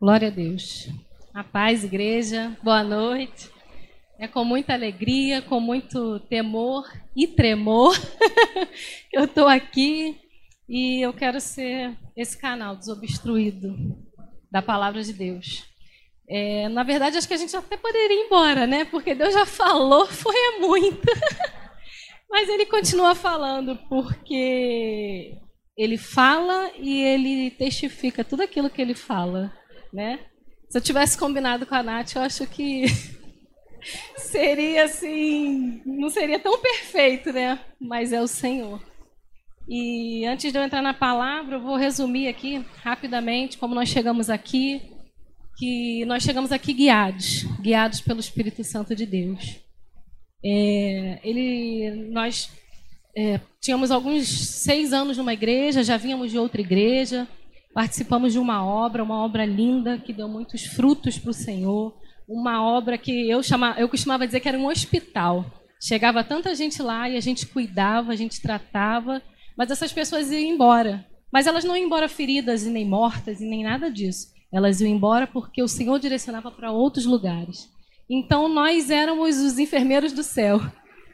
Glória a Deus. A paz, igreja. Boa noite. É com muita alegria, com muito temor e tremor que eu estou aqui e eu quero ser esse canal desobstruído da palavra de Deus. É, na verdade, acho que a gente até poderia ir embora, né? Porque Deus já falou, foi muito. Mas ele continua falando porque ele fala e ele testifica tudo aquilo que ele fala né? Se eu tivesse combinado com a Nath, eu acho que seria assim, não seria tão perfeito, né? Mas é o Senhor. E antes de eu entrar na palavra, eu vou resumir aqui rapidamente como nós chegamos aqui, que nós chegamos aqui guiados, guiados pelo Espírito Santo de Deus. É, ele, nós é, tínhamos alguns seis anos numa igreja, já vínhamos de outra igreja, Participamos de uma obra, uma obra linda que deu muitos frutos para o Senhor, uma obra que eu chama, eu costumava dizer que era um hospital. Chegava tanta gente lá e a gente cuidava, a gente tratava, mas essas pessoas iam embora. Mas elas não iam embora feridas e nem mortas e nem nada disso. Elas iam embora porque o Senhor direcionava para outros lugares. Então nós éramos os enfermeiros do céu.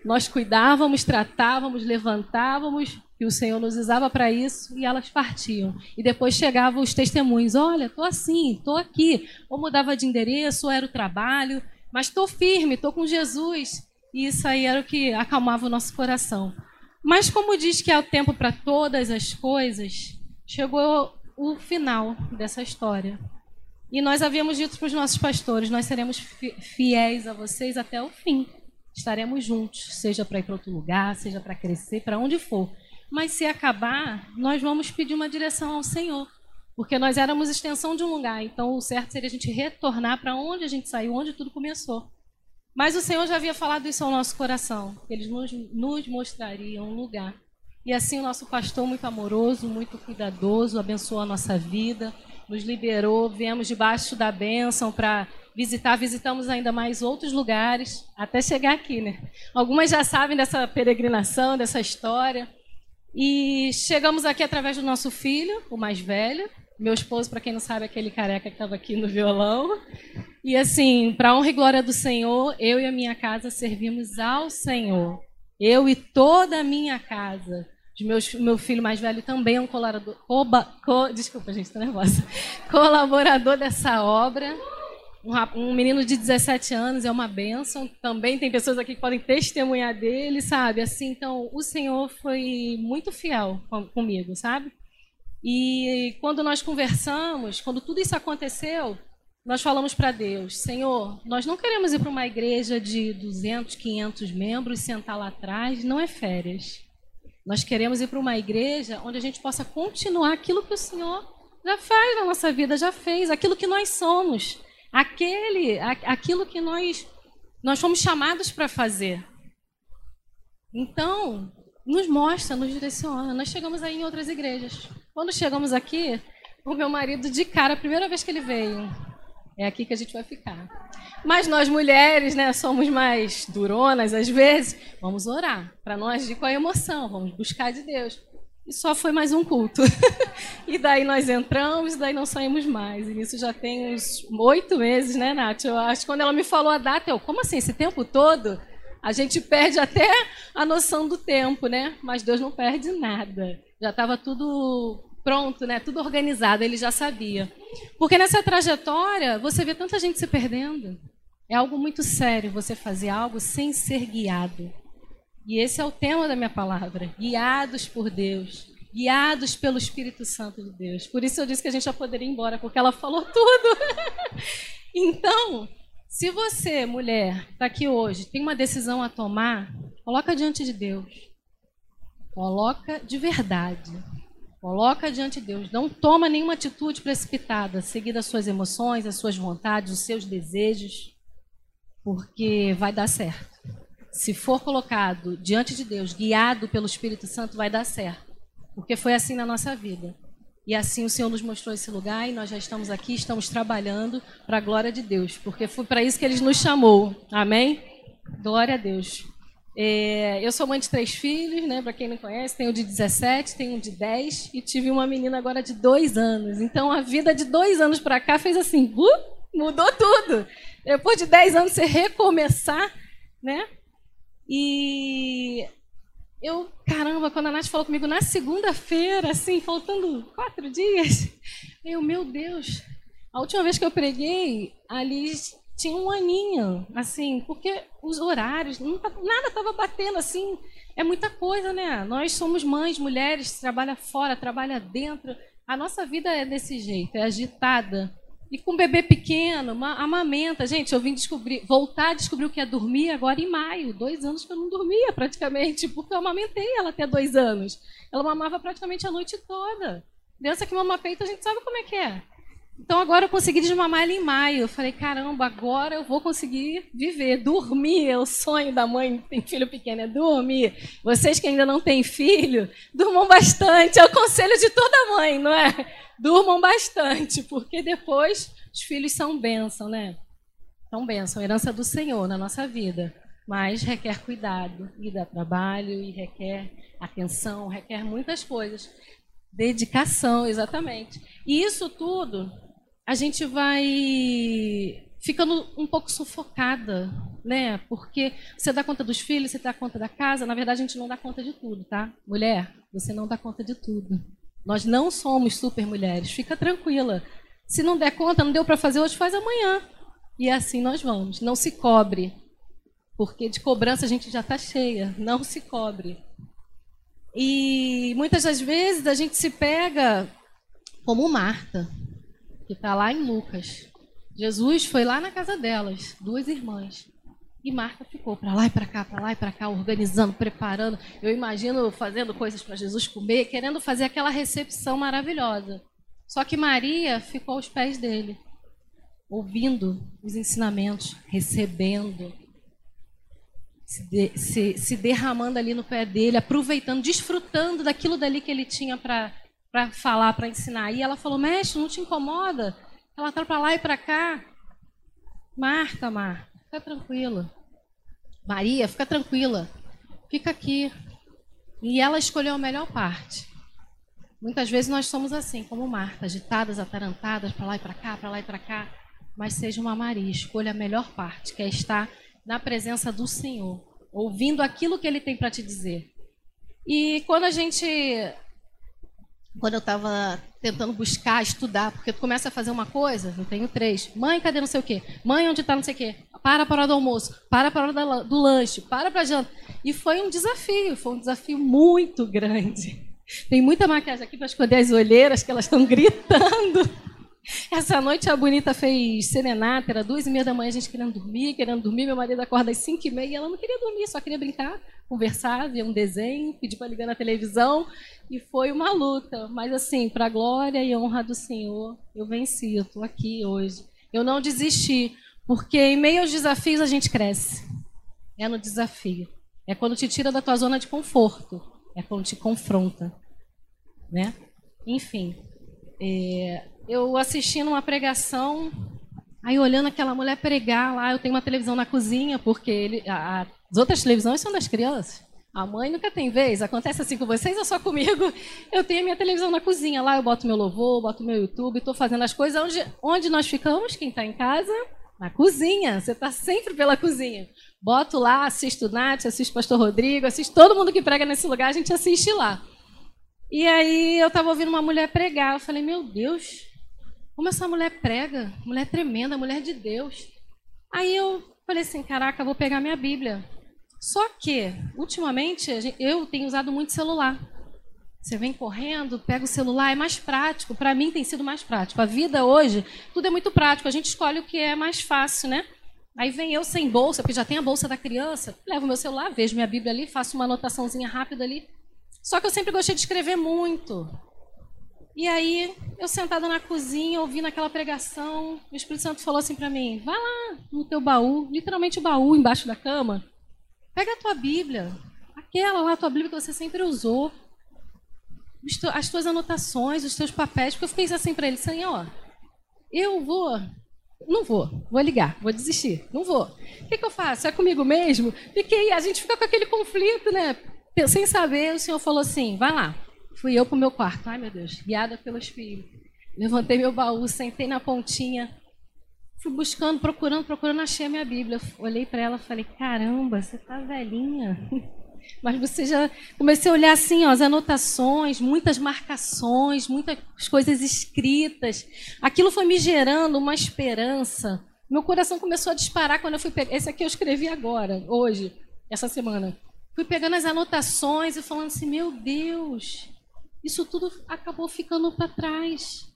Nós cuidávamos, tratávamos, levantávamos, e o Senhor nos usava para isso, e elas partiam. E depois chegavam os testemunhos: olha, estou assim, estou aqui. Ou mudava de endereço, ou era o trabalho, mas estou firme, estou com Jesus. E isso aí era o que acalmava o nosso coração. Mas, como diz que há o tempo para todas as coisas, chegou o final dessa história. E nós havíamos dito para os nossos pastores: nós seremos fiéis a vocês até o fim. Estaremos juntos, seja para ir para outro lugar, seja para crescer, para onde for. Mas se acabar, nós vamos pedir uma direção ao Senhor. Porque nós éramos extensão de um lugar. Então, o certo seria a gente retornar para onde a gente saiu, onde tudo começou. Mas o Senhor já havia falado isso ao nosso coração. Eles nos, nos mostrariam um lugar. E assim, o nosso pastor, muito amoroso, muito cuidadoso, abençoou a nossa vida, nos liberou. Viemos debaixo da bênção para visitar. Visitamos ainda mais outros lugares, até chegar aqui, né? Algumas já sabem dessa peregrinação, dessa história. E chegamos aqui através do nosso filho, o mais velho. Meu esposo, para quem não sabe, é aquele careca que estava aqui no violão. E assim, para honra e glória do Senhor, eu e a minha casa servimos ao Senhor. Eu e toda a minha casa. O meu filho mais velho também é um colaborador. co, desculpa, gente, estou nervosa. Colaborador dessa obra um, menino de 17 anos é uma bênção. Também tem pessoas aqui que podem testemunhar dele, sabe? Assim, então o Senhor foi muito fiel comigo, sabe? E quando nós conversamos, quando tudo isso aconteceu, nós falamos para Deus: Senhor, nós não queremos ir para uma igreja de 200, 500 membros, sentar lá atrás, não é férias. Nós queremos ir para uma igreja onde a gente possa continuar aquilo que o Senhor já faz na nossa vida, já fez, aquilo que nós somos aquele, aquilo que nós, nós fomos chamados para fazer. Então, nos mostra, nos direciona. Nós chegamos aí em outras igrejas. Quando chegamos aqui, o meu marido, de cara, a primeira vez que ele veio, é aqui que a gente vai ficar. Mas nós mulheres, né, somos mais duronas às vezes. Vamos orar para não agir com a emoção, vamos buscar de Deus. E só foi mais um culto. e daí nós entramos, e daí não saímos mais. E isso já tem uns oito meses, né, Nath? Eu acho que quando ela me falou a data, eu, como assim, esse tempo todo? A gente perde até a noção do tempo, né? Mas Deus não perde nada. Já estava tudo pronto, né? Tudo organizado, ele já sabia. Porque nessa trajetória, você vê tanta gente se perdendo. É algo muito sério você fazer algo sem ser guiado. E esse é o tema da minha palavra: guiados por Deus, guiados pelo Espírito Santo de Deus. Por isso eu disse que a gente já poderia ir embora, porque ela falou tudo. então, se você, mulher, está aqui hoje, tem uma decisão a tomar, coloca diante de Deus. Coloca de verdade. Coloca diante de Deus. Não toma nenhuma atitude precipitada, seguida as suas emoções, as suas vontades, os seus desejos, porque vai dar certo se for colocado diante de Deus, guiado pelo Espírito Santo, vai dar certo. Porque foi assim na nossa vida. E assim o Senhor nos mostrou esse lugar e nós já estamos aqui, estamos trabalhando para a glória de Deus, porque foi para isso que ele nos chamou. Amém? Glória a Deus. É, eu sou mãe de três filhos, né? Para quem não conhece, tenho um de 17, tenho um de 10 e tive uma menina agora de dois anos. Então a vida de dois anos para cá fez assim, uh, mudou tudo. Depois de 10 anos você recomeçar, né? E eu, caramba, quando a Nath falou comigo na segunda-feira, assim, faltando quatro dias, eu, meu Deus, a última vez que eu preguei, ali tinha um aninho, assim, porque os horários, tá, nada estava batendo, assim, é muita coisa, né? Nós somos mães, mulheres, trabalha fora, trabalha dentro, a nossa vida é desse jeito, é agitada. E com um bebê pequeno, amamenta. Gente, eu vim descobrir, voltar a descobrir o que é dormir agora em maio. Dois anos que eu não dormia praticamente, porque eu amamentei ela até dois anos. Ela mamava praticamente a noite toda. Criança que mama peito, a gente sabe como é que é. Então agora eu consegui desmamar ela em maio. Eu falei, caramba, agora eu vou conseguir viver, dormir. É o sonho da mãe que tem filho pequeno, é dormir. Vocês que ainda não têm filho, durmam bastante. É o conselho de toda mãe, não é? Durmam bastante, porque depois os filhos são bênção, né? São bênção, herança do Senhor na nossa vida. Mas requer cuidado, e dá trabalho, e requer atenção, requer muitas coisas. Dedicação, exatamente. E isso tudo a gente vai ficando um pouco sufocada, né? Porque você dá conta dos filhos, você dá conta da casa. Na verdade, a gente não dá conta de tudo, tá? Mulher, você não dá conta de tudo. Nós não somos super mulheres. Fica tranquila. Se não der conta, não deu para fazer hoje, faz amanhã. E assim nós vamos. Não se cobre. Porque de cobrança a gente já está cheia. Não se cobre. E muitas das vezes a gente se pega como Marta que está lá em Lucas. Jesus foi lá na casa delas, duas irmãs. E Marta ficou para lá e para cá, para lá e para cá, organizando, preparando. Eu imagino fazendo coisas para Jesus comer, querendo fazer aquela recepção maravilhosa. Só que Maria ficou aos pés dele, ouvindo os ensinamentos, recebendo, se, de, se, se derramando ali no pé dele, aproveitando, desfrutando daquilo dali que ele tinha para para falar, para ensinar. E ela falou: Mestre, não te incomoda? Ela está para lá e para cá. Marta, Marta, fica tranquila. Maria, fica tranquila. Fica aqui. E ela escolheu a melhor parte. Muitas vezes nós somos assim, como Marta, agitadas, atarantadas, para lá e para cá, para lá e para cá. Mas seja uma Maria, escolha a melhor parte, que é estar na presença do Senhor, ouvindo aquilo que Ele tem para te dizer. E quando a gente quando eu estava tentando buscar, estudar, porque tu começa a fazer uma coisa, eu tenho três. Mãe, cadê não sei o quê? Mãe, onde está não sei o quê? Para para a hora do almoço, para para a hora do lanche, para para a janta. E foi um desafio, foi um desafio muito grande. Tem muita maquiagem aqui para esconder as olheiras, que elas estão gritando. Essa noite a Bonita fez serenata, era duas e meia da manhã, a gente querendo dormir, querendo dormir. Meu marido acorda às cinco e meia e ela não queria dormir, só queria brincar, conversar, ver um desenho, pedir para ligar na televisão. E foi uma luta, mas assim, para a glória e honra do Senhor, eu venci, eu estou aqui hoje. Eu não desisti, porque em meio aos desafios a gente cresce. É no desafio. É quando te tira da tua zona de conforto. É quando te confronta. Né? Enfim, é, eu assistindo uma pregação, aí olhando aquela mulher pregar lá, eu tenho uma televisão na cozinha, porque ele, a, as outras televisões são das crianças. A mãe nunca tem vez, acontece assim com vocês ou só comigo? Eu tenho a minha televisão na cozinha, lá eu boto meu louvor, boto meu YouTube, estou fazendo as coisas. Onde, onde nós ficamos, quem está em casa? Na cozinha, você está sempre pela cozinha. Boto lá, assisto Nath, assisto Pastor Rodrigo, assisto todo mundo que prega nesse lugar, a gente assiste lá. E aí eu estava ouvindo uma mulher pregar, eu falei, meu Deus, como essa mulher prega, mulher tremenda, mulher de Deus. Aí eu falei assim, caraca, vou pegar minha Bíblia. Só que, ultimamente, eu tenho usado muito celular. Você vem correndo, pega o celular, é mais prático. Para mim tem sido mais prático. A vida hoje, tudo é muito prático. A gente escolhe o que é mais fácil, né? Aí vem eu sem bolsa, porque já tem a bolsa da criança, levo meu celular, vejo minha Bíblia ali, faço uma anotaçãozinha rápida ali. Só que eu sempre gostei de escrever muito. E aí, eu sentada na cozinha, ouvindo aquela pregação, o Espírito Santo falou assim para mim: vai lá no teu baú, literalmente o baú embaixo da cama, pega a tua Bíblia, aquela lá, a tua Bíblia que você sempre usou, as tuas anotações, os teus papéis, porque eu fiquei assim para ele: Senhor, eu vou. não vou, vou ligar, vou desistir, não vou. O que, que eu faço? É comigo mesmo? Fiquei, a gente fica com aquele conflito, né? Sem saber, o Senhor falou assim: vai lá. Fui eu para o meu quarto. Ai, meu Deus, guiada pelo Espírito. Levantei meu baú, sentei na pontinha, fui buscando, procurando, procurando, achei a minha Bíblia. Olhei para ela falei: caramba, você tá velhinha. Mas você já. Comecei a olhar assim, ó, as anotações, muitas marcações, muitas coisas escritas. Aquilo foi me gerando uma esperança. Meu coração começou a disparar quando eu fui pegar. Esse aqui eu escrevi agora, hoje, essa semana. Fui pegando as anotações e falando assim: meu Deus, isso tudo acabou ficando para trás.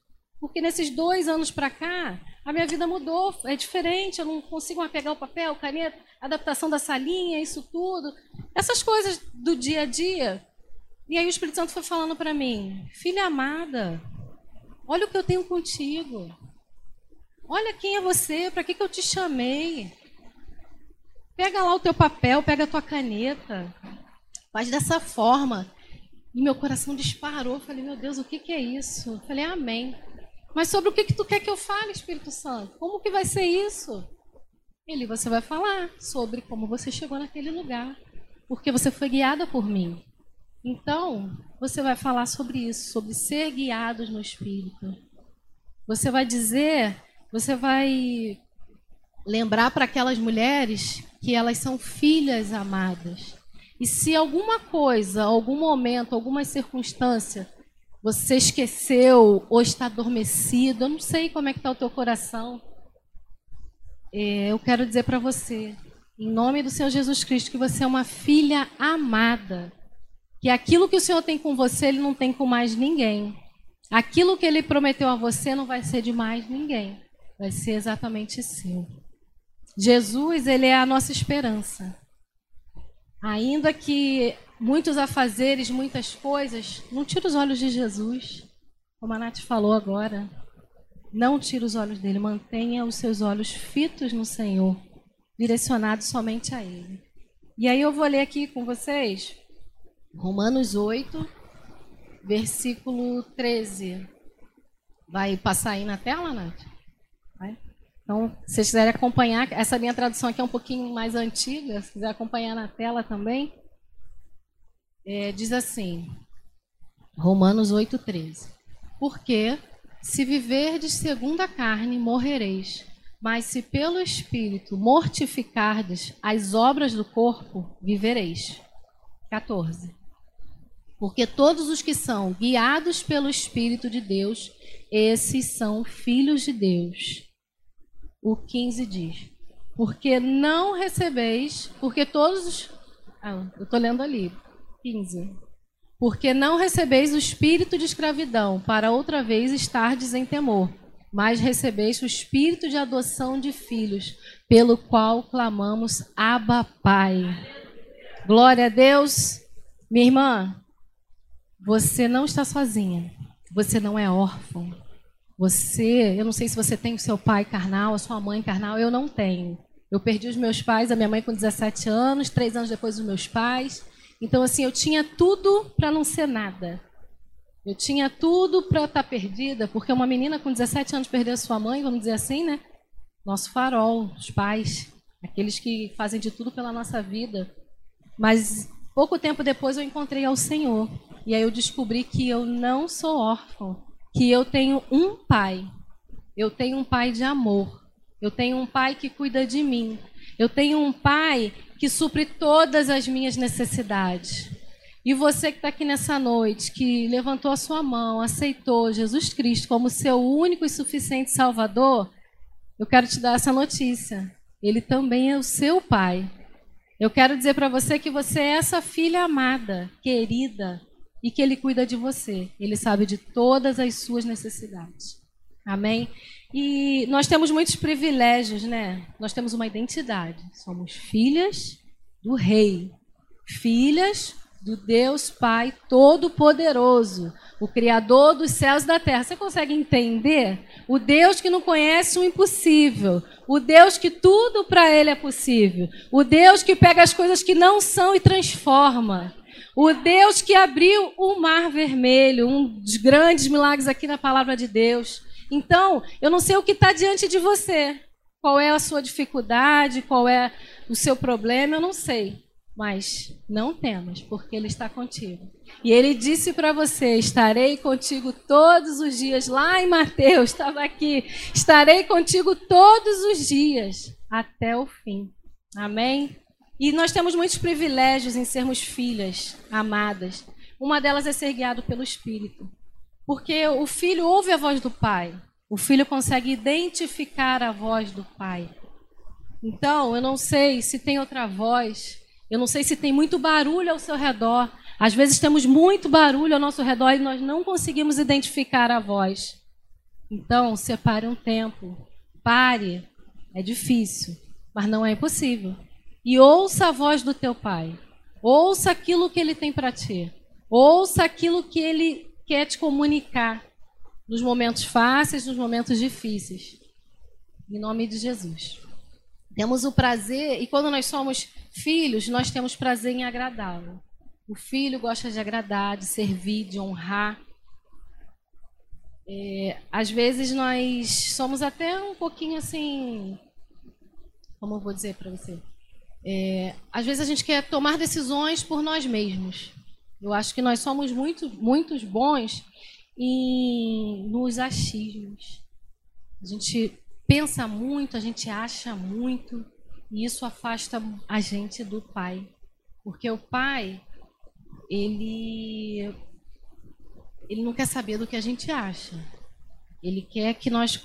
Porque nesses dois anos para cá, a minha vida mudou, é diferente, eu não consigo mais pegar o papel, caneta, adaptação da salinha, isso tudo. Essas coisas do dia a dia. E aí o Espírito Santo foi falando para mim, filha amada, olha o que eu tenho contigo. Olha quem é você, para que, que eu te chamei. Pega lá o teu papel, pega a tua caneta. Faz dessa forma. E meu coração disparou. Falei, meu Deus, o que, que é isso? Falei, amém. Mas sobre o que, que tu quer que eu fale, Espírito Santo? Como que vai ser isso? Ele, você vai falar sobre como você chegou naquele lugar. Porque você foi guiada por mim. Então, você vai falar sobre isso, sobre ser guiados no Espírito. Você vai dizer, você vai lembrar para aquelas mulheres que elas são filhas amadas. E se alguma coisa, algum momento, alguma circunstância você esqueceu ou está adormecido, eu não sei como é que está o teu coração. É, eu quero dizer para você, em nome do Senhor Jesus Cristo, que você é uma filha amada. Que aquilo que o Senhor tem com você, Ele não tem com mais ninguém. Aquilo que Ele prometeu a você não vai ser de mais ninguém. Vai ser exatamente seu. Jesus, Ele é a nossa esperança. Ainda que muitos afazeres, muitas coisas, não tira os olhos de Jesus, como a Nath falou agora. Não tira os olhos dele, mantenha os seus olhos fitos no Senhor, direcionados somente a Ele. E aí eu vou ler aqui com vocês Romanos 8, versículo 13. Vai passar aí na tela, Nath? Então, se vocês quiserem acompanhar, essa minha tradução aqui é um pouquinho mais antiga, se quiser acompanhar na tela também, é, diz assim, Romanos 8,13. Porque se viverdes segundo a carne, morrereis, mas se pelo Espírito mortificardes as obras do corpo, vivereis. 14. Porque todos os que são guiados pelo Espírito de Deus, esses são filhos de Deus o 15 diz: Porque não recebeis, porque todos os. Ah, eu estou lendo ali, 15. Porque não recebeis o espírito de escravidão, para outra vez estardes em temor, mas recebeis o espírito de adoção de filhos, pelo qual clamamos Abba Pai. Glória a Deus. Minha irmã, você não está sozinha. Você não é órfão. Você, eu não sei se você tem o seu pai carnal, a sua mãe carnal, eu não tenho. Eu perdi os meus pais, a minha mãe com 17 anos, três anos depois os meus pais. Então, assim, eu tinha tudo para não ser nada. Eu tinha tudo para estar tá perdida, porque uma menina com 17 anos perdeu sua mãe, vamos dizer assim, né? Nosso farol, os pais, aqueles que fazem de tudo pela nossa vida. Mas pouco tempo depois eu encontrei ao Senhor. E aí eu descobri que eu não sou órfão que eu tenho um pai. Eu tenho um pai de amor. Eu tenho um pai que cuida de mim. Eu tenho um pai que supre todas as minhas necessidades. E você que está aqui nessa noite, que levantou a sua mão, aceitou Jesus Cristo como seu único e suficiente Salvador, eu quero te dar essa notícia. Ele também é o seu pai. Eu quero dizer para você que você é essa filha amada, querida, e que Ele cuida de você. Ele sabe de todas as suas necessidades. Amém? E nós temos muitos privilégios, né? Nós temos uma identidade. Somos filhas do Rei, filhas do Deus Pai Todo-Poderoso, o Criador dos céus e da terra. Você consegue entender? O Deus que não conhece o impossível, o Deus que tudo para Ele é possível, o Deus que pega as coisas que não são e transforma. O Deus que abriu o mar vermelho, um dos grandes milagres aqui na palavra de Deus. Então, eu não sei o que está diante de você. Qual é a sua dificuldade, qual é o seu problema, eu não sei. Mas não temas, porque Ele está contigo. E Ele disse para você: Estarei contigo todos os dias. Lá em Mateus, estava aqui. Estarei contigo todos os dias, até o fim. Amém? E nós temos muitos privilégios em sermos filhas amadas. Uma delas é ser guiado pelo Espírito. Porque o filho ouve a voz do pai. O filho consegue identificar a voz do pai. Então, eu não sei se tem outra voz eu não sei se tem muito barulho ao seu redor. Às vezes temos muito barulho ao nosso redor e nós não conseguimos identificar a voz. Então, separe um tempo. Pare. É difícil, mas não é impossível. E ouça a voz do teu pai. Ouça aquilo que ele tem para ti. Ouça aquilo que ele quer te comunicar nos momentos fáceis, nos momentos difíceis. Em nome de Jesus. Temos o prazer, e quando nós somos filhos, nós temos prazer em agradá-lo. O filho gosta de agradar, de servir, de honrar. É, às vezes nós somos até um pouquinho assim. Como eu vou dizer para você? É, às vezes a gente quer tomar decisões por nós mesmos. Eu acho que nós somos muito, muitos bons em, nos achismos. A gente pensa muito, a gente acha muito, e isso afasta a gente do pai. Porque o pai, ele ele não quer saber do que a gente acha. Ele quer que nós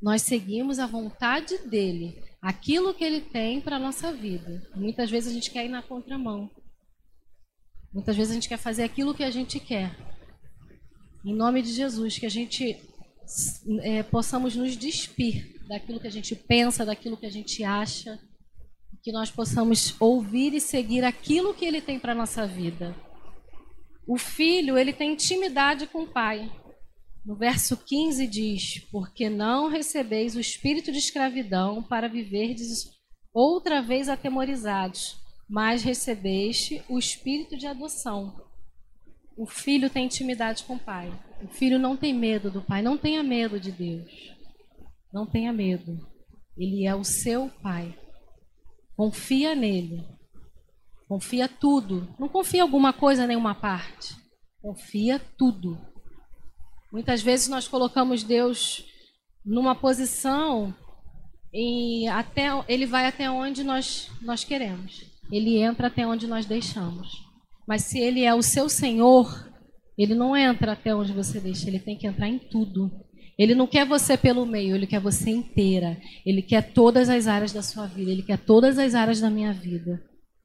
nós seguimos a vontade dele, aquilo que ele tem para a nossa vida. Muitas vezes a gente quer ir na contramão. Muitas vezes a gente quer fazer aquilo que a gente quer. Em nome de Jesus, que a gente é, possamos nos despir daquilo que a gente pensa, daquilo que a gente acha, que nós possamos ouvir e seguir aquilo que ele tem para nossa vida. O filho, ele tem intimidade com o pai. No verso 15 diz: Porque não recebeis o espírito de escravidão para viverdes outra vez atemorizados, mas recebeste o espírito de adoção. O filho tem intimidade com o pai. O filho não tem medo do pai, não tenha medo de Deus. Não tenha medo. Ele é o seu pai. Confia nele. Confia tudo. Não confia alguma coisa, nenhuma parte. Confia tudo. Muitas vezes nós colocamos Deus numa posição e até ele vai até onde nós nós queremos. Ele entra até onde nós deixamos. Mas se ele é o seu Senhor, ele não entra até onde você deixa, ele tem que entrar em tudo. Ele não quer você pelo meio, ele quer você inteira. Ele quer todas as áreas da sua vida, ele quer todas as áreas da minha vida.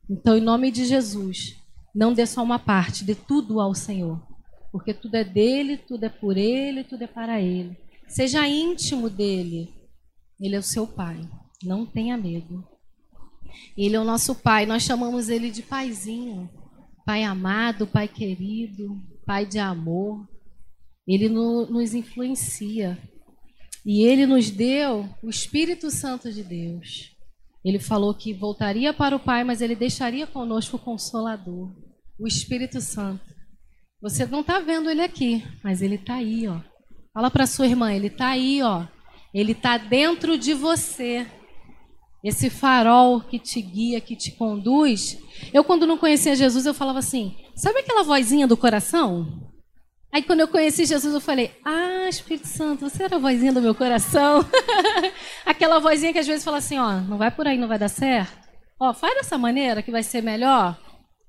Então, em nome de Jesus, não dê só uma parte, dê tudo ao Senhor. Porque tudo é dele, tudo é por ele, tudo é para ele. Seja íntimo dele. Ele é o seu pai. Não tenha medo. Ele é o nosso pai. Nós chamamos ele de paizinho. Pai amado, pai querido, pai de amor. Ele no, nos influencia. E ele nos deu o Espírito Santo de Deus. Ele falou que voltaria para o Pai, mas ele deixaria conosco o Consolador, o Espírito Santo. Você não está vendo ele aqui, mas ele está aí, ó. Fala para sua irmã, ele está aí, ó. Ele está dentro de você. Esse farol que te guia, que te conduz. Eu, quando não conhecia Jesus, eu falava assim: sabe aquela vozinha do coração? Aí quando eu conheci Jesus, eu falei: Ah, Espírito Santo, você era a vozinha do meu coração. Aquela vozinha que às vezes fala assim: Ó, não vai por aí, não vai dar certo. Ó, faz dessa maneira que vai ser melhor.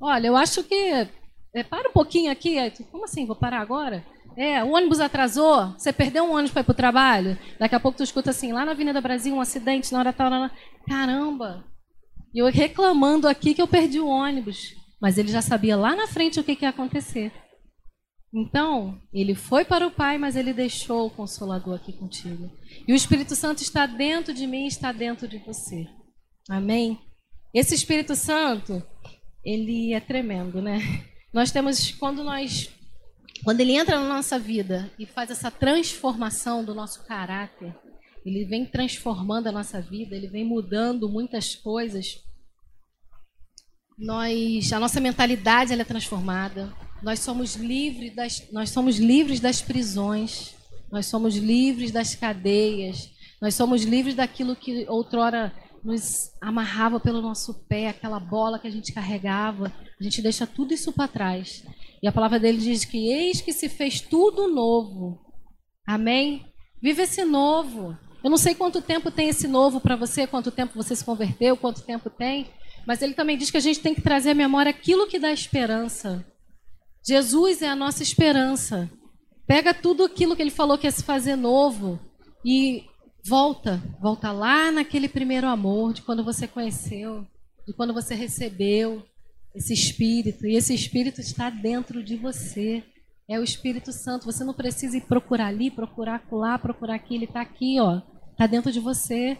Olha, eu acho que. É, para um pouquinho aqui. Como assim? Vou parar agora? É, o ônibus atrasou, você perdeu um ônibus para ir para o trabalho. Daqui a pouco tu escuta assim: lá na Avenida Brasil, um acidente, na hora tal. Na... Caramba! E eu reclamando aqui que eu perdi o ônibus. Mas ele já sabia lá na frente o que, que ia acontecer. Então, ele foi para o Pai, mas ele deixou o Consolador aqui contigo. E o Espírito Santo está dentro de mim, está dentro de você. Amém? Esse Espírito Santo, ele é tremendo, né? Nós temos, quando nós, quando ele entra na nossa vida e faz essa transformação do nosso caráter, ele vem transformando a nossa vida, ele vem mudando muitas coisas. Nós, a nossa mentalidade ela é transformada, nós somos livres das, nós somos livres das prisões. Nós somos livres das cadeias. Nós somos livres daquilo que outrora nos amarrava pelo nosso pé, aquela bola que a gente carregava. A gente deixa tudo isso para trás. E a palavra dele diz que eis que se fez tudo novo. Amém? Vive esse novo. Eu não sei quanto tempo tem esse novo para você, quanto tempo você se converteu, quanto tempo tem, mas ele também diz que a gente tem que trazer à memória aquilo que dá esperança. Jesus é a nossa esperança. Pega tudo aquilo que ele falou que ia se fazer novo e volta, volta lá naquele primeiro amor de quando você conheceu, de quando você recebeu esse espírito, e esse espírito está dentro de você. É o Espírito Santo. Você não precisa ir procurar ali, procurar lá, procurar aqui. Ele está aqui, ó. Está dentro de você.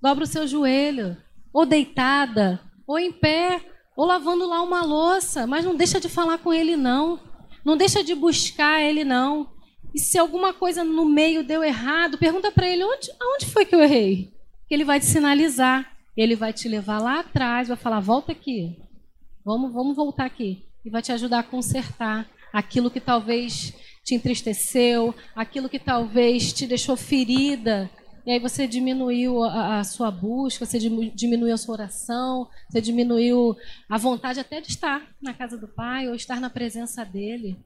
Dobra o seu joelho, ou deitada, ou em pé, ou lavando lá uma louça, mas não deixa de falar com ele não. Não deixa de buscar ele não. E se alguma coisa no meio deu errado, pergunta para ele onde, aonde foi que eu errei. Que ele vai te sinalizar. Ele vai te levar lá atrás, vai falar volta aqui. Vamos, vamos voltar aqui e vai te ajudar a consertar aquilo que talvez te entristeceu, aquilo que talvez te deixou ferida. E aí você diminuiu a, a, sua busca, você diminuiu a sua oração, você diminuiu a vontade até de estar na casa do Pai ou estar na presença dele.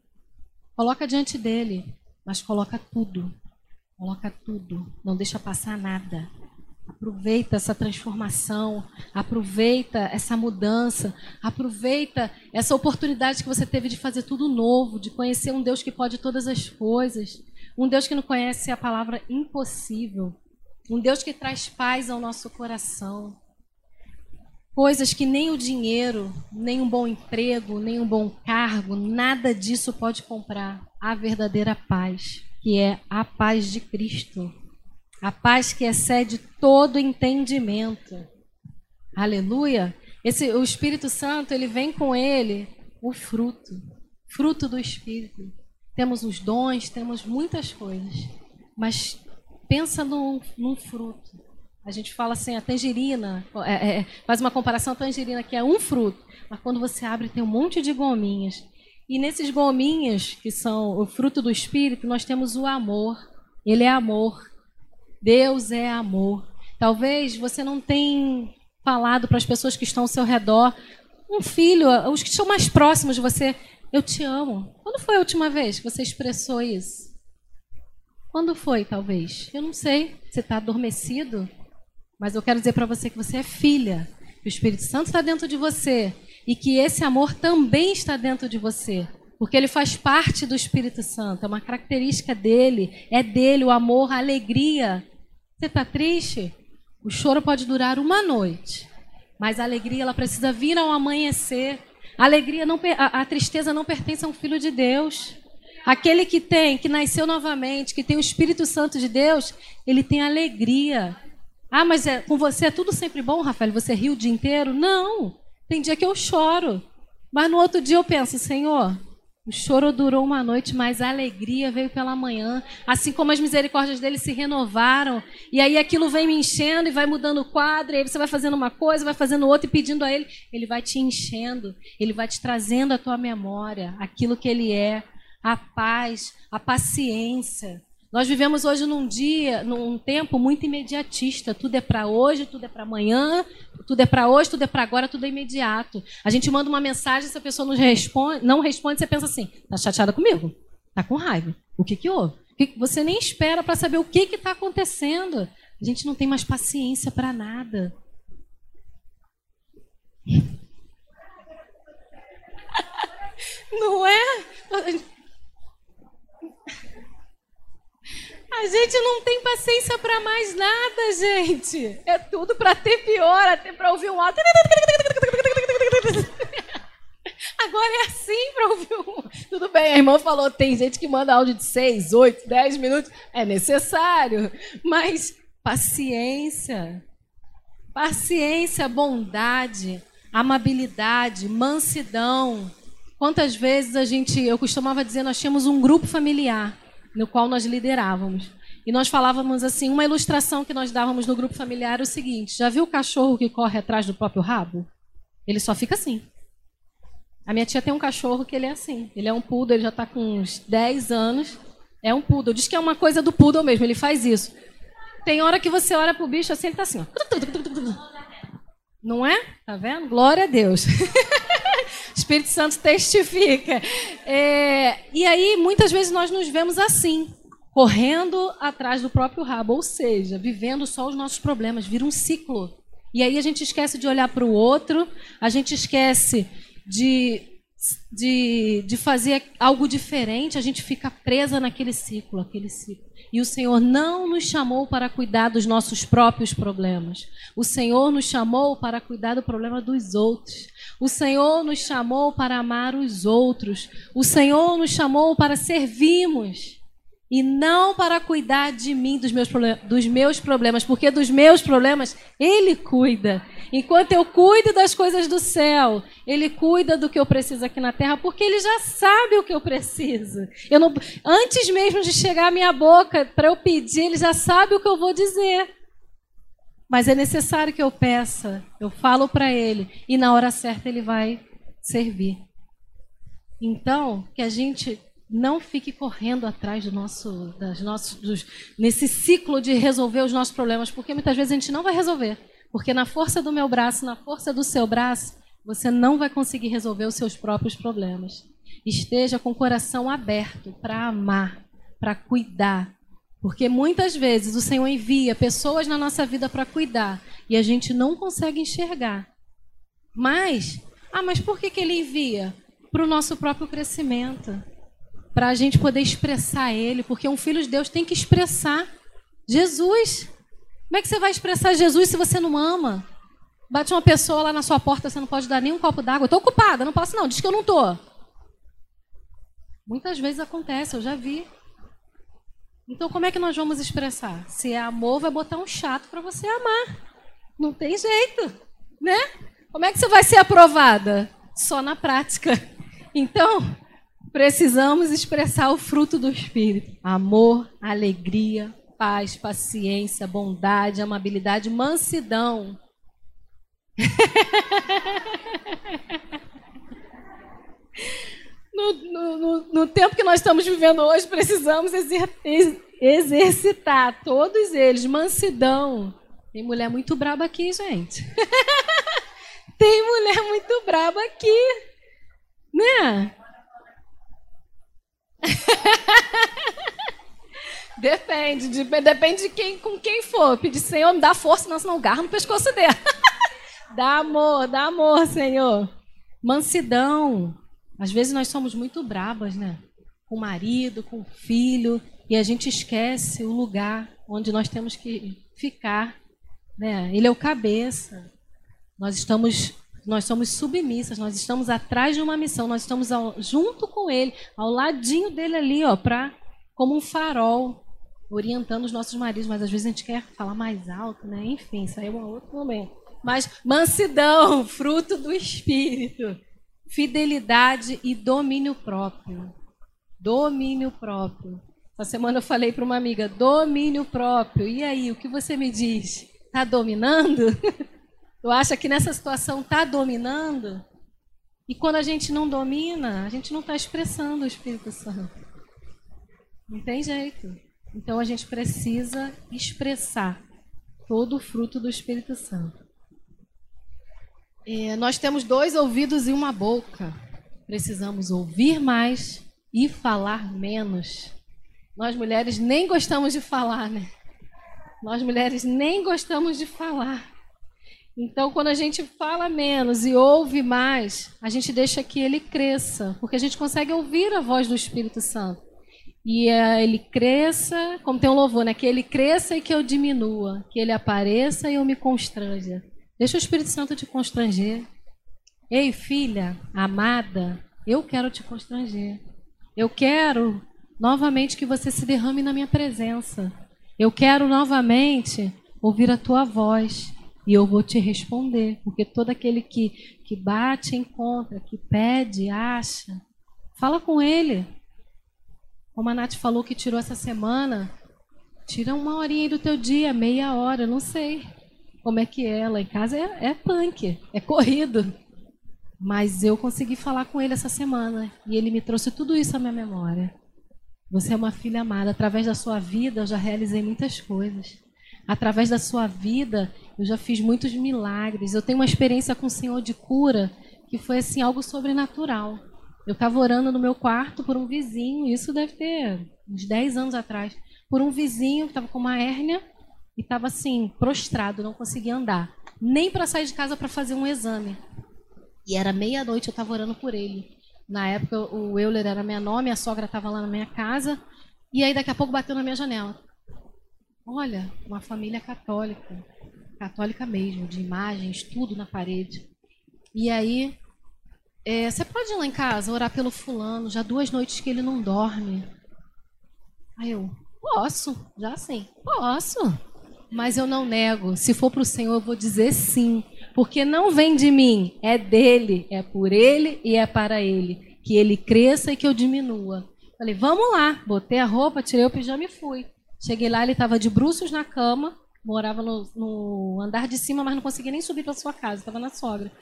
Coloca diante dele, mas coloca tudo. Coloca tudo. Não deixa passar nada. Aproveita essa transformação, aproveita essa mudança, aproveita essa oportunidade que você teve de fazer tudo novo, de conhecer um Deus que pode todas as coisas, um Deus que não conhece a palavra impossível, um Deus que traz paz ao nosso coração. Coisas que nem o dinheiro, nem um bom emprego, nem um bom cargo, nada disso pode comprar a verdadeira paz, que é a paz de Cristo. A paz que excede todo entendimento. Aleluia. Esse, o Espírito Santo, ele vem com ele o fruto, fruto do Espírito. Temos os dons, temos muitas coisas, mas pensa num, num fruto. A gente fala assim, a tangerina, é, é, faz uma comparação a tangerina, que é um fruto, mas quando você abre tem um monte de gominhas. E nesses gominhas, que são o fruto do Espírito, nós temos o amor. Ele é amor. Deus é amor. Talvez você não tenha falado para as pessoas que estão ao seu redor, um filho, os que estão mais próximos de você, eu te amo. Quando foi a última vez que você expressou isso? Quando foi, talvez? Eu não sei. Você está adormecido? Mas eu quero dizer para você que você é filha, que o Espírito Santo está dentro de você e que esse amor também está dentro de você. Porque ele faz parte do Espírito Santo, é uma característica dele, é dele o amor, a alegria. Você está triste? O choro pode durar uma noite, mas a alegria ela precisa vir ao amanhecer. A alegria não, a, a tristeza não pertence a um filho de Deus. Aquele que tem, que nasceu novamente, que tem o Espírito Santo de Deus, ele tem alegria. Ah, mas é, com você é tudo sempre bom, Rafael? Você riu o dia inteiro? Não. Tem dia que eu choro. Mas no outro dia eu penso, Senhor, o choro durou uma noite, mas a alegria veio pela manhã. Assim como as misericórdias dele se renovaram. E aí aquilo vem me enchendo e vai mudando o quadro. E aí você vai fazendo uma coisa, vai fazendo outra e pedindo a ele. Ele vai te enchendo. Ele vai te trazendo à tua memória aquilo que ele é. A paz, a paciência. Nós vivemos hoje num dia, num tempo muito imediatista. Tudo é para hoje, tudo é para amanhã, tudo é para hoje, tudo é para agora, tudo é imediato. A gente manda uma mensagem, se a pessoa não responde, não responde, você pensa assim: tá chateada comigo? Tá com raiva? O que que houve? Você nem espera para saber o que que está acontecendo. A gente não tem mais paciência para nada. Não é? A gente não tem paciência para mais nada, gente. É tudo para ter pior, até para ouvir um áudio. Agora é assim para ouvir um. Tudo bem, a irmã falou, tem gente que manda áudio de 6, 8, 10 minutos. É necessário. Mas paciência. Paciência, bondade, amabilidade, mansidão. Quantas vezes a gente, eu costumava dizer, nós tínhamos um grupo familiar no qual nós liderávamos. E nós falávamos assim, uma ilustração que nós dávamos no grupo familiar era o seguinte: já viu o cachorro que corre atrás do próprio rabo? Ele só fica assim. A minha tia tem um cachorro que ele é assim. Ele é um poodle, ele já está com uns 10 anos. É um poodle. Diz que é uma coisa do poodle mesmo, ele faz isso. Tem hora que você olha pro bicho assim, ele tá assim, ó. Não é? Tá vendo? Glória a Deus. Espírito Santo testifica. É, e aí, muitas vezes, nós nos vemos assim, correndo atrás do próprio rabo, ou seja, vivendo só os nossos problemas, vira um ciclo. E aí a gente esquece de olhar para o outro, a gente esquece de, de, de fazer algo diferente, a gente fica presa naquele ciclo, aquele ciclo. E o Senhor não nos chamou para cuidar dos nossos próprios problemas. O Senhor nos chamou para cuidar do problema dos outros. O Senhor nos chamou para amar os outros. O Senhor nos chamou para servirmos e não para cuidar de mim, dos meus, dos meus problemas, porque dos meus problemas Ele cuida. Enquanto eu cuido das coisas do céu, Ele cuida do que eu preciso aqui na terra, porque Ele já sabe o que eu preciso. Eu não, antes mesmo de chegar à minha boca para eu pedir, Ele já sabe o que eu vou dizer. Mas é necessário que eu peça, eu falo para Ele, e na hora certa Ele vai servir. Então, que a gente não fique correndo atrás do nosso, das nossos, dos, nesse ciclo de resolver os nossos problemas, porque muitas vezes a gente não vai resolver. Porque na força do meu braço, na força do seu braço, você não vai conseguir resolver os seus próprios problemas. Esteja com o coração aberto para amar, para cuidar. Porque muitas vezes o Senhor envia pessoas na nossa vida para cuidar e a gente não consegue enxergar. Mas, ah, mas por que, que ele envia? Para o nosso próprio crescimento para a gente poder expressar Ele, porque um filho de Deus tem que expressar Jesus. Como é que você vai expressar Jesus se você não ama? Bate uma pessoa lá na sua porta, você não pode dar nem um copo d'água. Estou ocupada, não posso não, diz que eu não estou. Muitas vezes acontece, eu já vi. Então, como é que nós vamos expressar? Se é amor, vai botar um chato para você amar. Não tem jeito, né? Como é que você vai ser aprovada? Só na prática. Então, precisamos expressar o fruto do Espírito: amor, alegria, paz, paciência, bondade, amabilidade, mansidão. no, no, no, tempo que nós estamos vivendo hoje, precisamos exer, exercitar todos eles. Mansidão. Tem mulher muito braba aqui, gente. Tem mulher muito braba aqui. Né? depende, de, depende de quem, com quem for. Pedir, Senhor, me dá força, não, senão garra no pescoço dela. dá amor, dá amor, Senhor. Mansidão. Às vezes nós somos muito brabas, né? Com o marido, com o filho, e a gente esquece o lugar onde nós temos que ficar. Né? Ele é o cabeça. Nós estamos nós somos submissas, nós estamos atrás de uma missão, nós estamos ao, junto com ele, ao ladinho dele ali, ó, para como um farol, orientando os nossos maridos, mas às vezes a gente quer falar mais alto, né? Enfim, aí é um outro momento. Mas mansidão, fruto do espírito, fidelidade e domínio próprio. Domínio próprio. Essa semana eu falei para uma amiga, domínio próprio. E aí, o que você me diz? Está dominando? Tu acha que nessa situação está dominando? E quando a gente não domina, a gente não está expressando o Espírito Santo. Não tem jeito. Então a gente precisa expressar todo o fruto do Espírito Santo. É, nós temos dois ouvidos e uma boca. Precisamos ouvir mais e falar menos. Nós mulheres nem gostamos de falar, né? Nós mulheres nem gostamos de falar. Então, quando a gente fala menos e ouve mais, a gente deixa que ele cresça, porque a gente consegue ouvir a voz do Espírito Santo. E uh, ele cresça, como tem um louvor, né? Que ele cresça e que eu diminua, que ele apareça e eu me constranja. Deixa o Espírito Santo te constranger. Ei, filha, amada, eu quero te constranger. Eu quero novamente que você se derrame na minha presença. Eu quero novamente ouvir a tua voz e eu vou te responder, porque todo aquele que, que bate, encontra, que pede, acha, fala com ele. Como a Nath falou que tirou essa semana, tira uma horinha do teu dia, meia hora, não sei como é que é. Lá em casa é, é punk, é corrido. Mas eu consegui falar com ele essa semana e ele me trouxe tudo isso à minha memória. Você é uma filha amada. Através da sua vida, eu já realizei muitas coisas. Através da sua vida, eu já fiz muitos milagres. Eu tenho uma experiência com o Senhor de cura que foi assim algo sobrenatural. Eu estava orando no meu quarto por um vizinho, isso deve ter uns 10 anos atrás, por um vizinho que estava com uma hérnia e estava assim, prostrado, não conseguia andar, nem para sair de casa para fazer um exame. E era meia-noite, eu estava orando por ele. Na época, o Euler era minha sogra estava lá na minha casa, e aí daqui a pouco bateu na minha janela. Olha, uma família católica, católica mesmo, de imagens, tudo na parede. E aí, é, você pode ir lá em casa orar pelo fulano, já duas noites que ele não dorme. Aí eu, posso, já sim, posso. Mas eu não nego. Se for para o Senhor, eu vou dizer sim. Porque não vem de mim, é dele, é por ele e é para ele. Que ele cresça e que eu diminua. Falei, vamos lá. Botei a roupa, tirei o pijama e fui. Cheguei lá, ele estava de bruços na cama, morava no, no, andar de cima, mas não conseguia nem subir para sua casa, estava na sogra.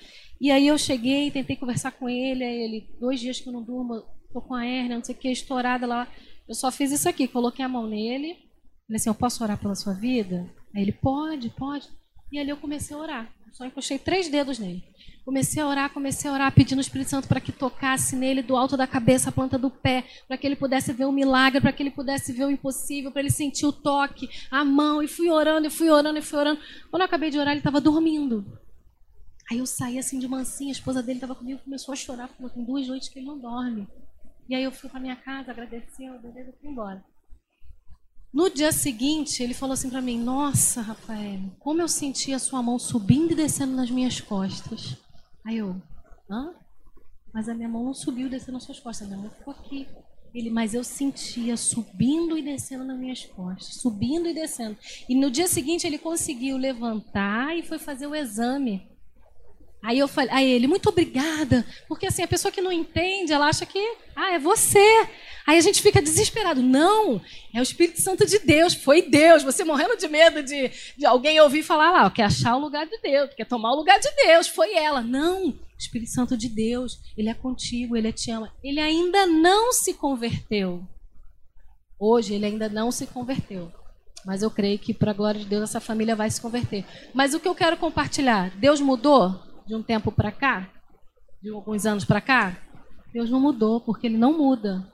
E aí eu cheguei, tentei conversar com ele, aí ele, dois dias que eu não durmo, tô com a hérnia, não sei o que, estourada lá. Eu só fiz isso aqui, coloquei a mão nele, falei assim, eu posso orar pela sua vida? Aí ele, pode, pode. E ali eu comecei a orar. Só encostei três dedos nele. Comecei a orar, comecei a orar, pedindo o Espírito Santo para que tocasse nele do alto da cabeça, a planta do pé, para que ele pudesse ver o milagre, para que ele pudesse ver o impossível, para ele sentir o toque, a mão. E fui orando, e fui orando, e fui orando. Quando eu acabei de orar, ele estava dormindo. Aí eu saí assim de mansinha, a esposa dele estava comigo, começou a chorar, falou, tem duas noites que ele não dorme. E aí eu fui para minha casa, agradeci, beleza, fui embora. No dia seguinte, ele falou assim para mim: Nossa, Rafael, como eu senti a sua mão subindo e descendo nas minhas costas. Aí eu, hã? Mas a minha mão não subiu e desceu nas suas costas, a minha mão ficou aqui. Ele, mas eu sentia subindo e descendo nas minhas costas, subindo e descendo. E no dia seguinte ele conseguiu levantar e foi fazer o exame. Aí eu falei, aí ele, muito obrigada, porque assim, a pessoa que não entende, ela acha que, ah, é você. Aí a gente fica desesperado. Não, é o Espírito Santo de Deus, foi Deus. Você morrendo de medo de, de alguém ouvir falar lá, quer achar o lugar de Deus, quer tomar o lugar de Deus, foi ela. Não, Espírito Santo de Deus, ele é contigo, ele te ama. Ele ainda não se converteu. Hoje ele ainda não se converteu. Mas eu creio que, para a glória de Deus, essa família vai se converter. Mas o que eu quero compartilhar? Deus mudou? De um tempo para cá, de alguns anos para cá, Deus não mudou, porque Ele não muda.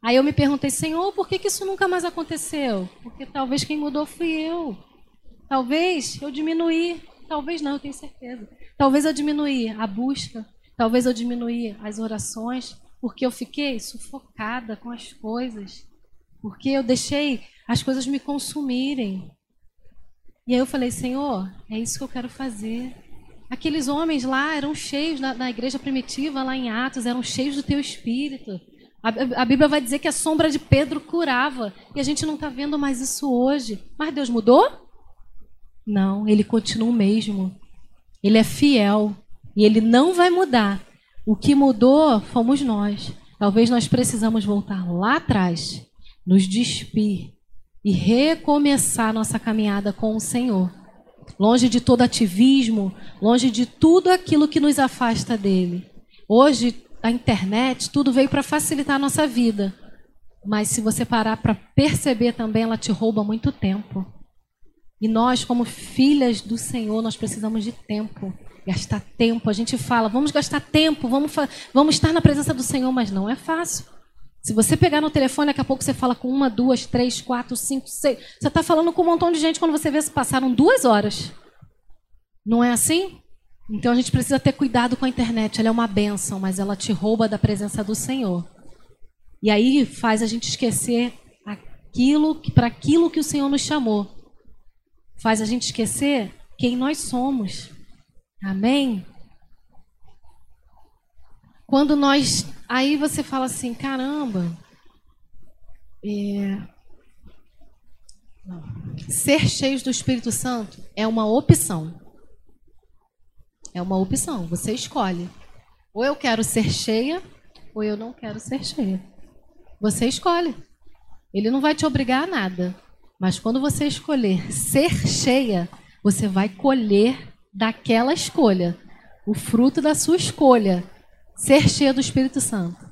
Aí eu me perguntei, Senhor, por que, que isso nunca mais aconteceu? Porque talvez quem mudou fui eu. Talvez eu diminuí, talvez não, eu tenho certeza. Talvez eu diminuí a busca, talvez eu diminuí as orações, porque eu fiquei sufocada com as coisas, porque eu deixei as coisas me consumirem. E aí eu falei, Senhor, é isso que eu quero fazer. Aqueles homens lá eram cheios, na, na igreja primitiva, lá em Atos, eram cheios do teu espírito. A, Bíblia vai dizer que a sombra de Pedro curava. E a gente não está vendo mais isso hoje. Mas Deus mudou? Não, ele continua o mesmo. Ele é fiel. E ele não vai mudar. O que mudou fomos nós. Talvez nós precisamos voltar lá atrás, nos despir e recomeçar nossa caminhada com o Senhor longe de todo ativismo, longe de tudo aquilo que nos afasta dele. Hoje, a internet, tudo veio para facilitar a nossa vida. Mas se você parar para perceber também, ela te rouba muito tempo. E nós, como filhas do Senhor, nós precisamos de tempo. Gastar tempo. A gente fala, vamos gastar tempo, vamos, vamos estar na presença do Senhor, mas não é fácil. Se você pegar no telefone, daqui a pouco você fala com uma, duas, três, quatro, cinco, seis. Você está falando com um montão de gente quando você vê se passaram duas horas. Não é assim? Então a gente precisa ter cuidado com a internet. Ela é uma benção, mas ela te rouba da presença do Senhor. E aí faz a gente esquecer aquilo para aquilo que o Senhor nos chamou. Faz a gente esquecer quem nós somos. Amém? Quando nós. Aí você fala assim: caramba. É... Ser cheios do Espírito Santo é uma opção. É uma opção. Você escolhe. Ou eu quero ser cheia, ou eu não quero ser cheia. Você escolhe. Ele não vai te obrigar a nada. Mas quando você escolher ser cheia, você vai colher daquela escolha o fruto da sua escolha ser cheia do Espírito Santo.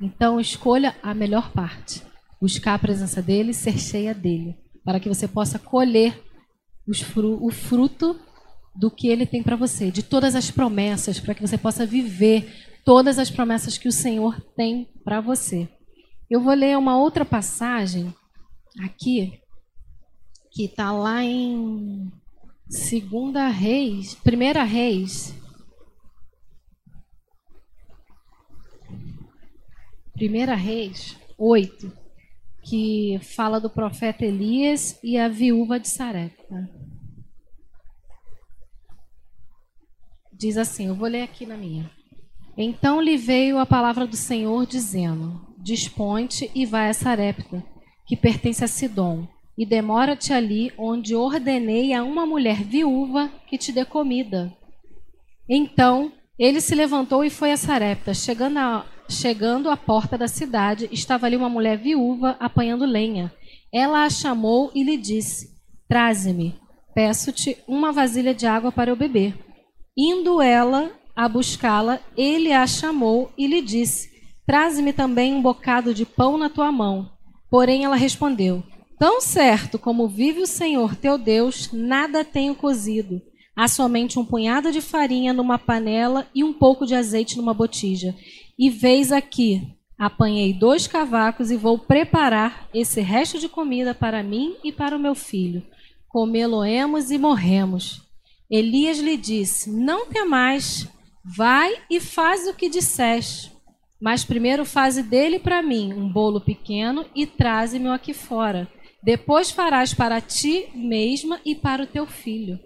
Então, escolha a melhor parte. buscar a presença dele, ser cheia dele, para que você possa colher fru o fruto do que ele tem para você, de todas as promessas, para que você possa viver todas as promessas que o Senhor tem para você. Eu vou ler uma outra passagem aqui, que está lá em Segunda Reis, Primeira Reis. Primeira Reis 8, que fala do profeta Elias e a viúva de Sarepta. Diz assim, eu vou ler aqui na minha. Então lhe veio a palavra do Senhor dizendo: Desponte e vai a Sarepta, que pertence a Sidom, e demora-te ali, onde ordenei a uma mulher viúva que te dê comida. Então ele se levantou e foi a Sarepta. Chegando, a, chegando à porta da cidade, estava ali uma mulher viúva apanhando lenha. Ela a chamou e lhe disse: Traze-me, peço-te uma vasilha de água para eu beber. Indo ela a buscá-la, ele a chamou e lhe disse: Traze-me também um bocado de pão na tua mão. Porém ela respondeu: Tão certo como vive o Senhor teu Deus, nada tenho cozido. Há somente um punhado de farinha numa panela e um pouco de azeite numa botija. E veis aqui, apanhei dois cavacos e vou preparar esse resto de comida para mim e para o meu filho. Comê-lo-emos e morremos. Elias lhe disse: Não temais, vai e faz o que disseste. Mas primeiro faze dele para mim um bolo pequeno e traze-me aqui fora. Depois farás para ti mesma e para o teu filho.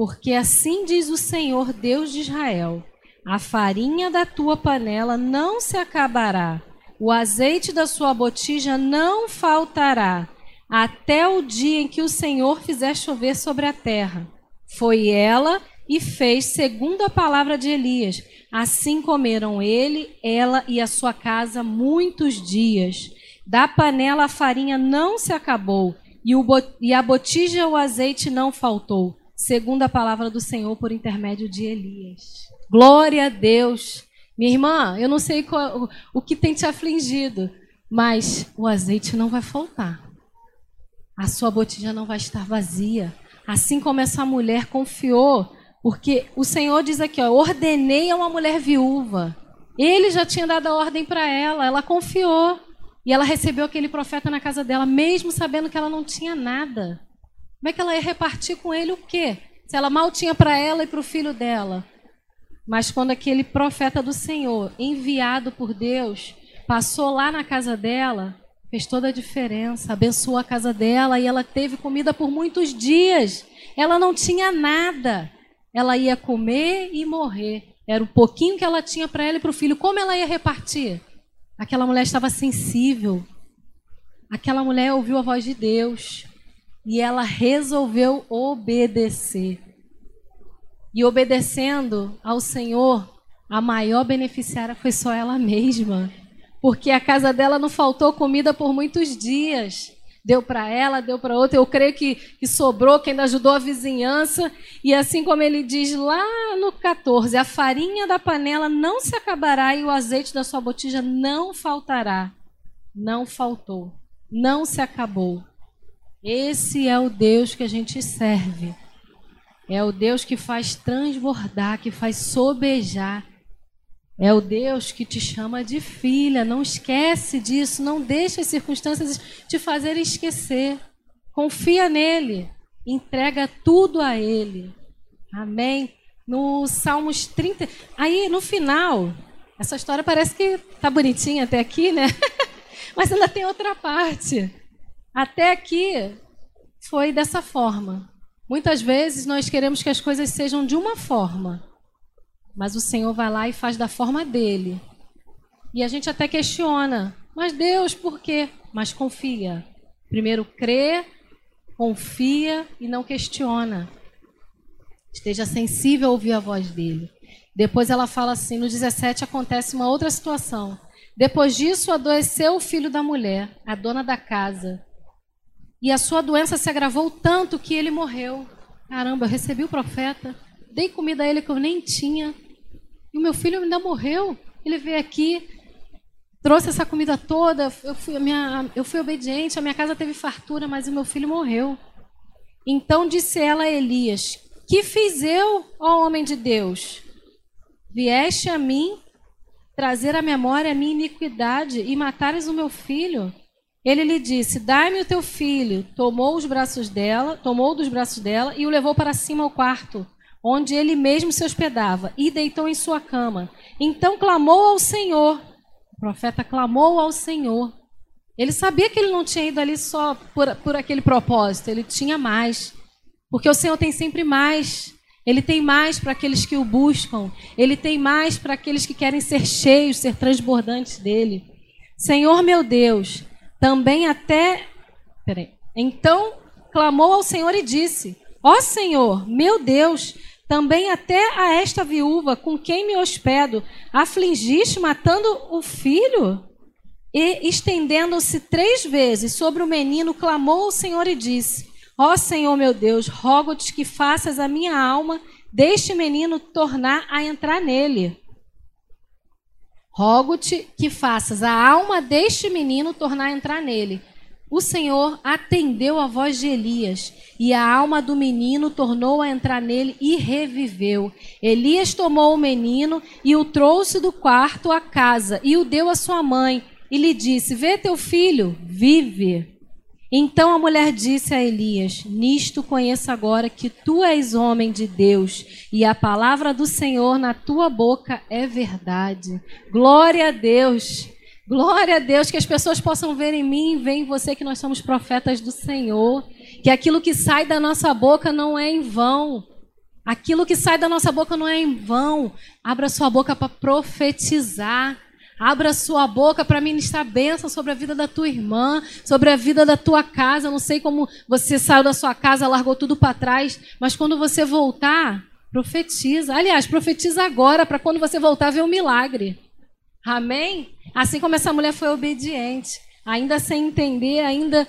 Porque assim diz o Senhor Deus de Israel: a farinha da tua panela não se acabará, o azeite da sua botija não faltará, até o dia em que o Senhor fizer chover sobre a terra. Foi ela e fez segundo a palavra de Elias. Assim comeram ele, ela e a sua casa muitos dias. Da panela a farinha não se acabou, e, e a botija o azeite não faltou, segundo a palavra do Senhor por intermédio de Elias. Glória a Deus. Minha irmã, eu não sei qual, o, o que tem te afligido, mas o azeite não vai faltar. A sua botija não vai estar vazia. Assim como essa mulher confiou porque o Senhor diz aqui, ó, ordenei a uma mulher viúva. Ele já tinha dado a ordem para ela, ela confiou. E ela recebeu aquele profeta na casa dela, mesmo sabendo que ela não tinha nada. Como é que ela ia repartir com ele o quê? Se ela mal tinha para ela e para o filho dela. Mas quando aquele profeta do Senhor, enviado por Deus, passou lá na casa dela, fez toda a diferença, abençoou a casa dela e ela teve comida por muitos dias. Ela não tinha nada ela ia comer e morrer. Era o pouquinho que ela tinha para ela e para o filho. Como ela ia repartir? Aquela mulher estava sensível. Aquela mulher ouviu a voz de Deus. E ela resolveu obedecer. E obedecendo ao Senhor, a maior beneficiária foi só ela mesma. Porque a casa dela não faltou comida por muitos dias deu para ela, deu para outra. Eu creio que, que sobrou, que ainda ajudou a vizinhança. E assim como ele diz lá no 14: a farinha da panela não se acabará e o azeite da sua botija não faltará. Não faltou, não se acabou. Esse é o Deus que a gente serve. É o Deus que faz transbordar, que faz sobejar, é o Deus que te chama de filha. Não esquece disso. Não deixe as circunstâncias te fazerem esquecer. Confia nele. Entrega tudo a ele. Amém. No Salmos 30. Aí, no final, essa história parece que tá bonitinha até aqui, né? Mas ainda tem outra parte. Até aqui foi dessa forma. Muitas vezes nós queremos que as coisas sejam de uma forma. Mas o Senhor vai lá e faz da forma dele. E a gente até questiona, mas Deus, por quê? Mas confia. Primeiro crê, confia e não questiona. Esteja sensível a ouvir a voz dele. Depois ela fala assim: no 17 acontece uma outra situação. Depois disso, adoeceu o filho da mulher, a dona da casa. E a sua doença se agravou tanto que ele morreu. Caramba, eu recebi o profeta dei comida a ele que eu nem tinha. E o meu filho ainda morreu. Ele veio aqui. trouxe essa comida toda, eu fui, minha, eu fui obediente, a minha casa teve fartura, mas o meu filho morreu. Então disse ela a Elias: Que fiz eu, ó homem de Deus? Vieste a mim trazer à memória a minha iniquidade e matares o meu filho? Ele lhe disse: Dai-me o teu filho. Tomou os braços dela, tomou dos braços dela e o levou para cima ao quarto, onde ele mesmo se hospedava, e deitou em sua cama. Então clamou ao Senhor. O profeta clamou ao Senhor. Ele sabia que ele não tinha ido ali só por, por aquele propósito, ele tinha mais. Porque o Senhor tem sempre mais. Ele tem mais para aqueles que o buscam. Ele tem mais para aqueles que querem ser cheios, ser transbordantes dele. Senhor meu Deus, também até. Peraí. Então clamou ao Senhor e disse: Ó Senhor, meu Deus, também até a esta viúva com quem me hospedo, afligiste matando o filho? E estendendo-se três vezes sobre o menino, clamou ao Senhor e disse: Ó Senhor meu Deus, rogo-te que faças a minha alma deste menino tornar a entrar nele. Rogo-te que faças a alma deste menino tornar a entrar nele. O Senhor atendeu a voz de Elias, e a alma do menino tornou a entrar nele e reviveu. Elias tomou o menino e o trouxe do quarto à casa e o deu à sua mãe, e lhe disse: Vê teu filho, vive. Então a mulher disse a Elias: Nisto conheço agora que tu és homem de Deus, e a palavra do Senhor na tua boca é verdade. Glória a Deus. Glória a Deus, que as pessoas possam ver em mim e ver em você que nós somos profetas do Senhor. Que aquilo que sai da nossa boca não é em vão. Aquilo que sai da nossa boca não é em vão. Abra sua boca para profetizar. Abra sua boca para ministrar bênção sobre a vida da tua irmã, sobre a vida da tua casa. Eu não sei como você saiu da sua casa, largou tudo para trás, mas quando você voltar, profetiza. Aliás, profetiza agora para quando você voltar ver um milagre. Amém? Assim como essa mulher foi obediente, ainda sem entender, ainda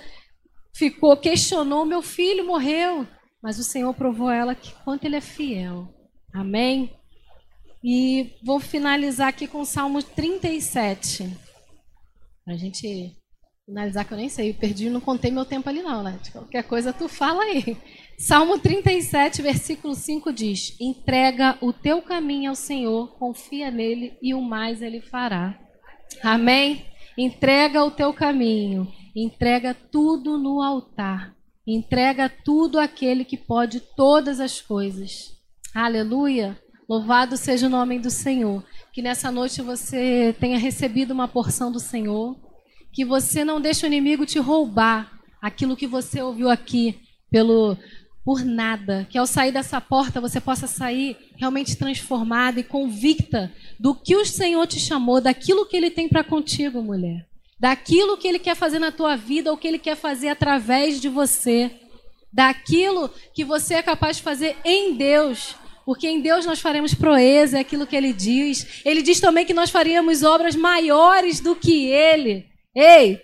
ficou, questionou: meu filho morreu. Mas o Senhor provou a ela que quanto ele é fiel. Amém? E vou finalizar aqui com o Salmo 37. Para a gente finalizar, que eu nem sei, eu perdi, não contei meu tempo ali não, né? De qualquer coisa tu fala aí. Salmo 37, versículo 5 diz: Entrega o teu caminho ao Senhor, confia nele e o mais ele fará. Amém? Entrega o teu caminho, entrega tudo no altar, entrega tudo àquele que pode todas as coisas. Aleluia! Louvado seja o nome do Senhor. Que nessa noite você tenha recebido uma porção do Senhor. Que você não deixe o inimigo te roubar aquilo que você ouviu aqui pelo por nada. Que ao sair dessa porta você possa sair realmente transformada e convicta do que o Senhor te chamou, daquilo que ele tem para contigo, mulher. Daquilo que ele quer fazer na tua vida ou que ele quer fazer através de você. Daquilo que você é capaz de fazer em Deus porque em Deus nós faremos proeza, é aquilo que ele diz. Ele diz também que nós faríamos obras maiores do que ele. Ei,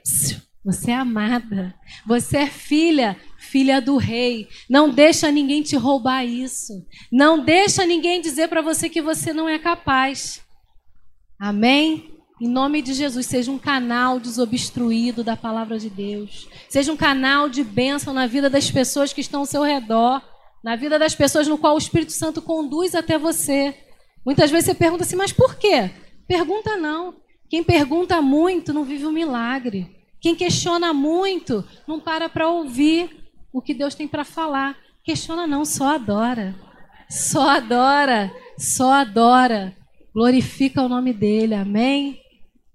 você é amada, você é filha, filha do rei. Não deixa ninguém te roubar isso. Não deixa ninguém dizer para você que você não é capaz. Amém? Em nome de Jesus, seja um canal desobstruído da palavra de Deus. Seja um canal de bênção na vida das pessoas que estão ao seu redor na vida das pessoas no qual o Espírito Santo conduz até você. Muitas vezes você pergunta assim, mas por quê? Pergunta não. Quem pergunta muito não vive o um milagre. Quem questiona muito não para para ouvir o que Deus tem para falar. Questiona não, só adora. Só adora, só adora. Glorifica o nome dele. Amém.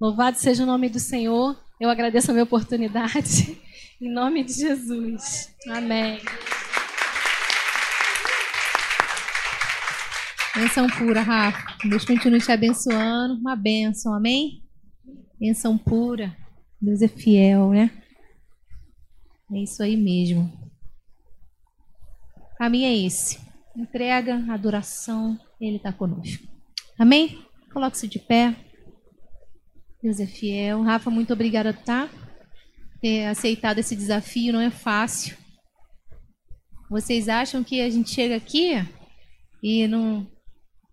Louvado seja o nome do Senhor. Eu agradeço a minha oportunidade. Em nome de Jesus. Amém. Benção pura, Rafa. Deus continue te abençoando. Uma benção, amém? Benção pura. Deus é fiel, né? É isso aí mesmo. O caminho é esse. Entrega, adoração, Ele está conosco. Amém? Coloque-se de pé. Deus é fiel. Rafa, muito obrigada, tá? Ter aceitado esse desafio não é fácil. Vocês acham que a gente chega aqui e não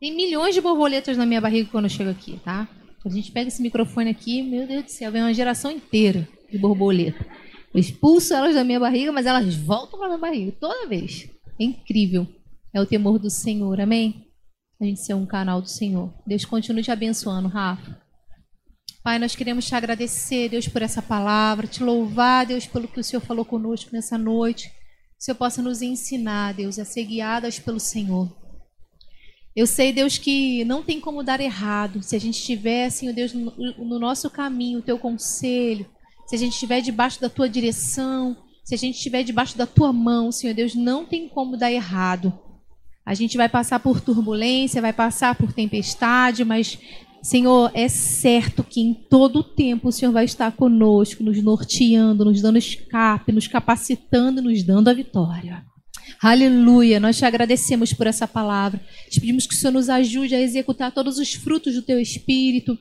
tem milhões de borboletas na minha barriga quando eu chego aqui, tá? A gente pega esse microfone aqui, meu Deus do céu, vem uma geração inteira de borboleta. Eu expulso elas da minha barriga, mas elas voltam para minha barriga toda vez. É incrível. É o temor do Senhor, amém? A gente ser um canal do Senhor. Deus continue te abençoando, Rafa. Pai, nós queremos te agradecer, Deus, por essa palavra, te louvar, Deus, pelo que o Senhor falou conosco nessa noite. Que o Senhor possa nos ensinar, Deus, a ser guiadas pelo Senhor. Eu sei, Deus, que não tem como dar errado se a gente estiver, Senhor Deus, no, no nosso caminho, o teu conselho, se a gente estiver debaixo da tua direção, se a gente estiver debaixo da tua mão, Senhor Deus, não tem como dar errado. A gente vai passar por turbulência, vai passar por tempestade, mas Senhor, é certo que em todo o tempo o Senhor vai estar conosco, nos norteando, nos dando escape, nos capacitando, nos dando a vitória. Aleluia, nós te agradecemos por essa palavra. Te pedimos que o Senhor nos ajude a executar todos os frutos do teu espírito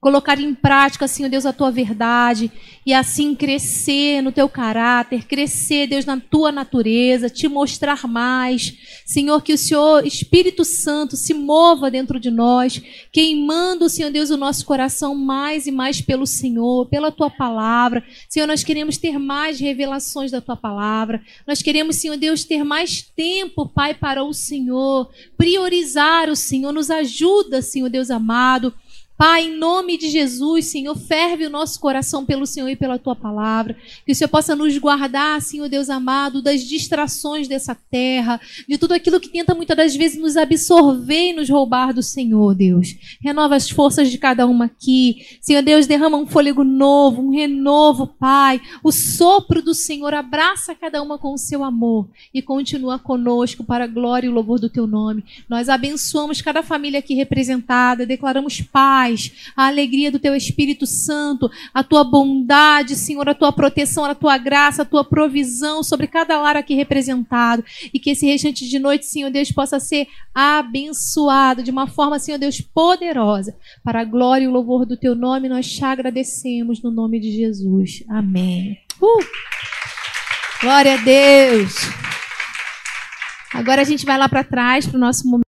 colocar em prática, Senhor Deus, a tua verdade e assim crescer no teu caráter, crescer, Deus, na tua natureza, te mostrar mais. Senhor, que o Senhor, Espírito Santo, se mova dentro de nós, queimando, Senhor Deus, o nosso coração mais e mais pelo Senhor, pela tua palavra. Senhor, nós queremos ter mais revelações da tua palavra. Nós queremos, Senhor Deus, ter mais tempo, Pai, para o Senhor, priorizar o Senhor. Nos ajuda, Senhor Deus amado Pai, em nome de Jesus, Senhor, ferve o nosso coração pelo Senhor e pela tua palavra. Que o Senhor possa nos guardar, Senhor Deus amado, das distrações dessa terra, de tudo aquilo que tenta muitas das vezes nos absorver e nos roubar do Senhor, Deus. Renova as forças de cada uma aqui. Senhor Deus, derrama um fôlego novo, um renovo, Pai. O sopro do Senhor abraça cada uma com o seu amor e continua conosco para a glória e o louvor do teu nome. Nós abençoamos cada família aqui representada, declaramos paz paz, a alegria do teu Espírito Santo, a tua bondade, Senhor, a tua proteção, a tua graça, a tua provisão sobre cada lar aqui representado. E que esse restante de noite, Senhor Deus, possa ser abençoado de uma forma, Senhor Deus, poderosa. Para a glória e o louvor do teu nome, nós te agradecemos no nome de Jesus. Amém. Uh! Glória a Deus. Agora a gente vai lá para trás para o nosso momento.